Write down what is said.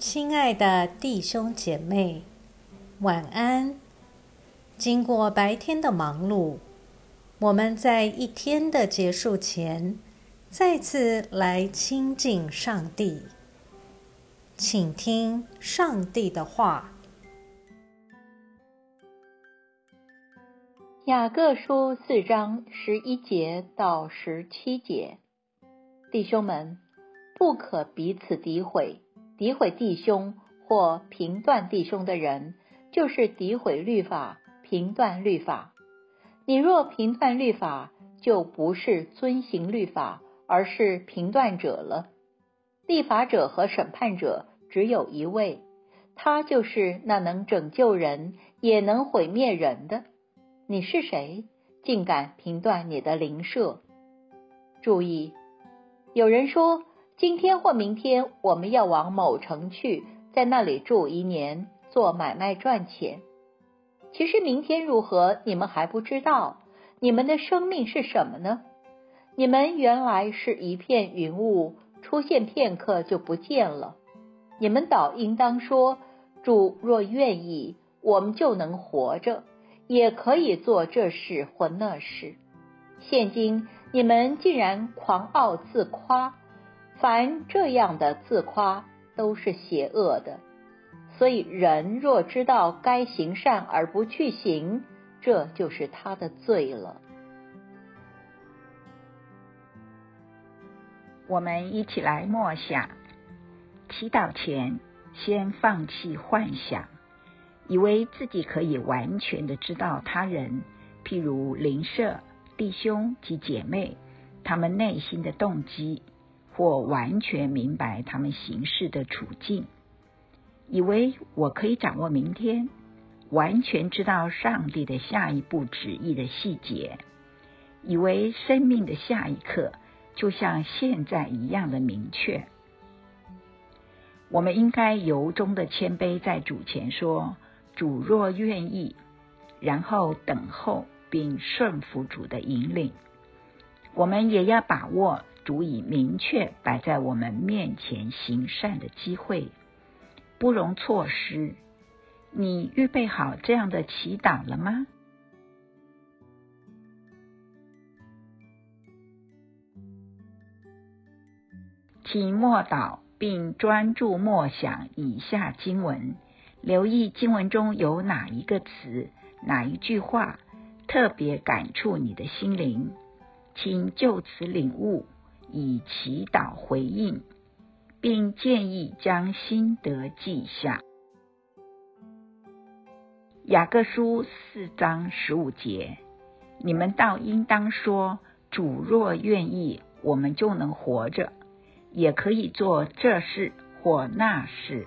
亲爱的弟兄姐妹，晚安。经过白天的忙碌，我们在一天的结束前，再次来亲近上帝，请听上帝的话。雅各书四章十一节到十七节，弟兄们，不可彼此诋毁。诋毁弟兄或评断弟兄的人，就是诋毁律法、评断律法。你若评断律法，就不是遵行律法，而是评断者了。立法者和审判者只有一位，他就是那能拯救人也能毁灭人的。你是谁，竟敢评断你的邻舍？注意，有人说。今天或明天，我们要往某城去，在那里住一年，做买卖赚钱。其实明天如何，你们还不知道。你们的生命是什么呢？你们原来是一片云雾，出现片刻就不见了。你们倒应当说：主若愿意，我们就能活着，也可以做这事或那事。现今你们竟然狂傲自夸。凡这样的自夸都是邪恶的，所以人若知道该行善而不去行，这就是他的罪了。我们一起来默想，祈祷前先放弃幻想，以为自己可以完全的知道他人，譬如邻舍、弟兄及姐妹，他们内心的动机。或完全明白他们行事的处境，以为我可以掌握明天，完全知道上帝的下一步旨意的细节，以为生命的下一刻就像现在一样的明确。我们应该由衷的谦卑在主前说：“主若愿意”，然后等候并顺服主的引领。我们也要把握。足以明确摆在我们面前行善的机会，不容错失。你预备好这样的祈祷了吗？请默祷并专注默想以下经文，留意经文中有哪一个词、哪一句话特别感触你的心灵，请就此领悟。以祈祷回应，并建议将心得记下。雅各书四章十五节，你们倒应当说：主若愿意，我们就能活着，也可以做这事或那事。